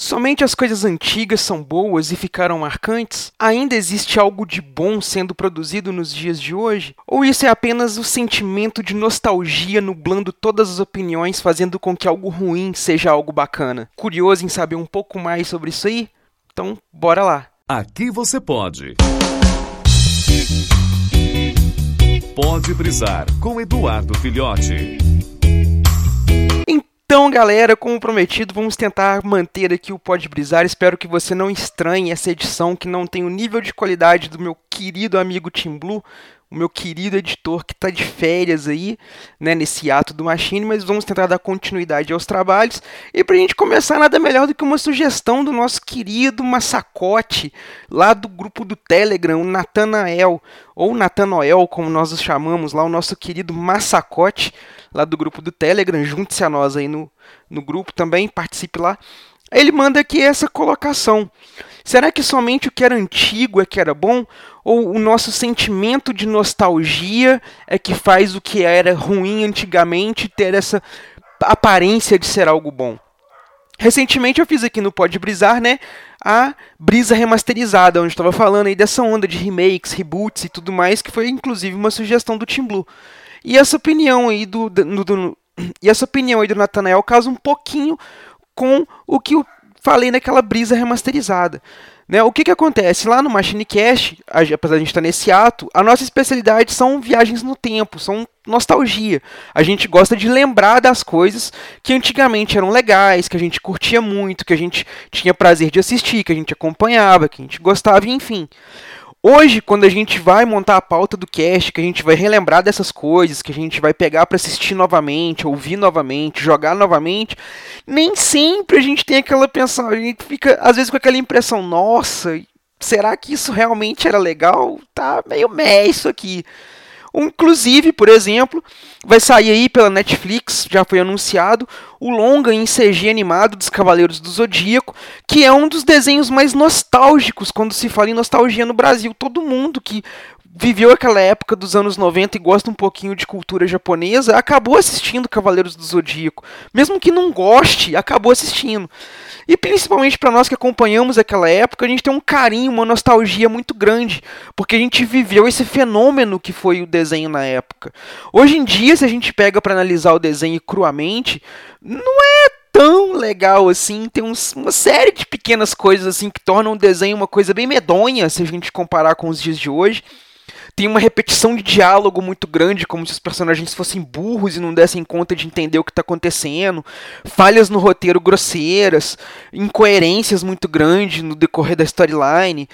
Somente as coisas antigas são boas e ficaram marcantes? Ainda existe algo de bom sendo produzido nos dias de hoje? Ou isso é apenas o sentimento de nostalgia nublando todas as opiniões, fazendo com que algo ruim seja algo bacana? Curioso em saber um pouco mais sobre isso aí? Então, bora lá! Aqui você pode. Pode brisar com Eduardo Filhote. Então, galera, como prometido, vamos tentar manter aqui o Pode Brisar. Espero que você não estranhe essa edição que não tem o nível de qualidade do meu querido amigo Tim Blue, o meu querido editor que está de férias aí, né, nesse ato do Machine, mas vamos tentar dar continuidade aos trabalhos. E para a gente começar, nada melhor do que uma sugestão do nosso querido Massacote, lá do grupo do Telegram, o Natanael, ou Natanoel, como nós os chamamos lá, o nosso querido Massacote, lá do grupo do Telegram. Junte-se a nós aí no, no grupo também, participe lá. Ele manda aqui essa colocação. Será que somente o que era antigo é que era bom? Ou o nosso sentimento de nostalgia é que faz o que era ruim antigamente ter essa aparência de ser algo bom? Recentemente eu fiz aqui no Pode Brisar, né, a brisa remasterizada, onde estava falando aí dessa onda de remakes, reboots e tudo mais, que foi inclusive uma sugestão do Team Blue. E essa opinião aí do, do, do e essa opinião aí do Nathanael casa um pouquinho com o que eu falei naquela brisa remasterizada. Né? O que, que acontece? Lá no MachineCast, apesar de a gente estar nesse ato, a nossa especialidade são viagens no tempo, são nostalgia. A gente gosta de lembrar das coisas que antigamente eram legais, que a gente curtia muito, que a gente tinha prazer de assistir, que a gente acompanhava, que a gente gostava, enfim. Hoje, quando a gente vai montar a pauta do cast, que a gente vai relembrar dessas coisas, que a gente vai pegar para assistir novamente, ouvir novamente, jogar novamente, nem sempre a gente tem aquela pensão, a gente fica às vezes com aquela impressão, nossa, será que isso realmente era legal? Tá meio meh isso aqui. Inclusive, por exemplo, vai sair aí pela Netflix, já foi anunciado, o longa em CG animado dos Cavaleiros do Zodíaco, que é um dos desenhos mais nostálgicos quando se fala em nostalgia no Brasil. Todo mundo que viveu aquela época dos anos 90 e gosta um pouquinho de cultura japonesa, acabou assistindo Cavaleiros do Zodíaco. Mesmo que não goste, acabou assistindo. E principalmente para nós que acompanhamos aquela época, a gente tem um carinho, uma nostalgia muito grande, porque a gente viveu esse fenômeno que foi o desenho na época. Hoje em dia, se a gente pega para analisar o desenho cruamente, não é tão legal assim. Tem uma série de pequenas coisas assim que tornam o desenho uma coisa bem medonha se a gente comparar com os dias de hoje. Tem uma repetição de diálogo muito grande, como se os personagens fossem burros e não dessem conta de entender o que está acontecendo. Falhas no roteiro grosseiras, incoerências muito grandes no decorrer da storyline.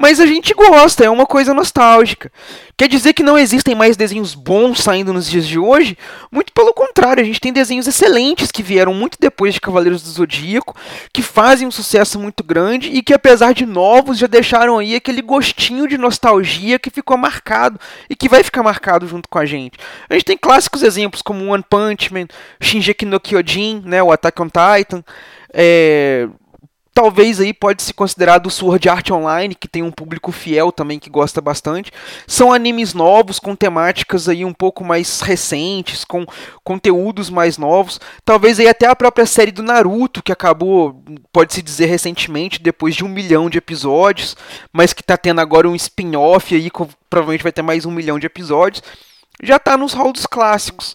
Mas a gente gosta, é uma coisa nostálgica. Quer dizer que não existem mais desenhos bons saindo nos dias de hoje? Muito pelo contrário, a gente tem desenhos excelentes que vieram muito depois de Cavaleiros do Zodíaco, que fazem um sucesso muito grande e que, apesar de novos, já deixaram aí aquele gostinho de nostalgia que ficou marcado e que vai ficar marcado junto com a gente. A gente tem clássicos exemplos como One Punch Man, Shinji no Kyojin, né, o Attack on Titan. É, talvez aí pode se considerar do Sword Art Online, que tem um público fiel também que gosta bastante. São animes novos com temáticas aí um pouco mais recentes, com conteúdos mais novos. Talvez aí até a própria série do Naruto, que acabou, pode se dizer recentemente, depois de um milhão de episódios, mas que está tendo agora um spin-off aí, com, provavelmente vai ter mais um milhão de episódios. Já está nos halls dos clássicos.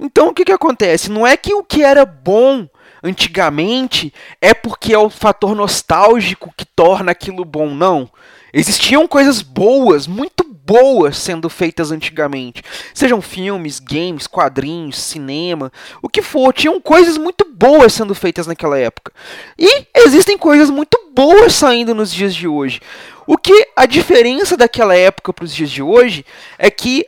Então o que, que acontece? Não é que o que era bom antigamente é porque é o fator nostálgico que torna aquilo bom, não. Existiam coisas boas, muito boas sendo feitas antigamente. Sejam filmes, games, quadrinhos, cinema, o que for. Tinham coisas muito boas sendo feitas naquela época. E existem coisas muito boas saindo nos dias de hoje. O que a diferença daquela época para os dias de hoje é que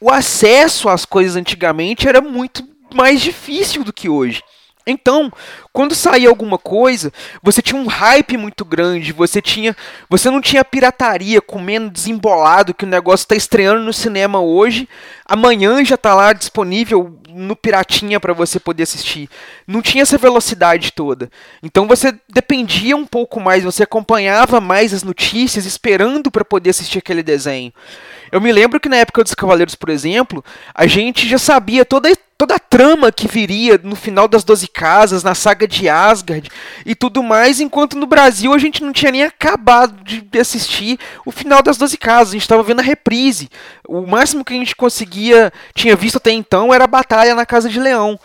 o acesso às coisas antigamente era muito mais difícil do que hoje. Então, quando saía alguma coisa, você tinha um hype muito grande, você tinha, você não tinha pirataria comendo desembolado que o negócio está estreando no cinema hoje, amanhã já está lá disponível no piratinha para você poder assistir. Não tinha essa velocidade toda. Então você dependia um pouco mais, você acompanhava mais as notícias esperando para poder assistir aquele desenho. Eu me lembro que na época dos Cavaleiros, por exemplo, a gente já sabia toda, toda a trama que viria no final das Doze Casas, na saga de Asgard e tudo mais, enquanto no Brasil a gente não tinha nem acabado de assistir o final das 12 casas, a gente estava vendo a reprise. O máximo que a gente conseguia, tinha visto até então, era a batalha na Casa de Leão.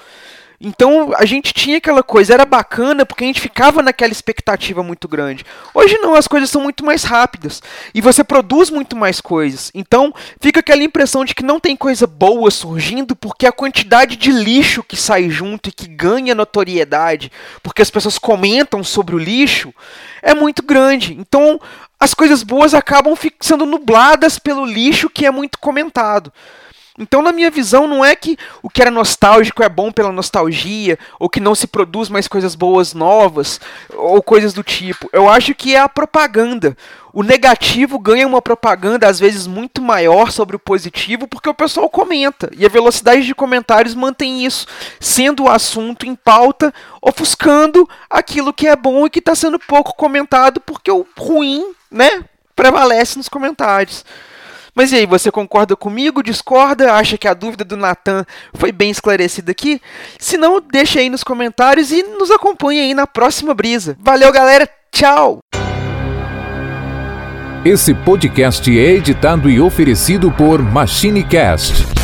Então a gente tinha aquela coisa, era bacana porque a gente ficava naquela expectativa muito grande. Hoje não, as coisas são muito mais rápidas e você produz muito mais coisas. Então fica aquela impressão de que não tem coisa boa surgindo porque a quantidade de lixo que sai junto e que ganha notoriedade, porque as pessoas comentam sobre o lixo, é muito grande. Então as coisas boas acabam sendo nubladas pelo lixo que é muito comentado. Então, na minha visão, não é que o que era nostálgico é bom pela nostalgia, ou que não se produz mais coisas boas novas, ou coisas do tipo. Eu acho que é a propaganda. O negativo ganha uma propaganda, às vezes, muito maior sobre o positivo, porque o pessoal comenta. E a velocidade de comentários mantém isso, sendo o assunto em pauta, ofuscando aquilo que é bom e que está sendo pouco comentado, porque o ruim, né, prevalece nos comentários. Mas e aí, você concorda comigo, discorda, acha que a dúvida do Natan foi bem esclarecida aqui? Se não, deixa aí nos comentários e nos acompanhe aí na próxima brisa. Valeu, galera. Tchau. Esse podcast é editado e oferecido por MachineCast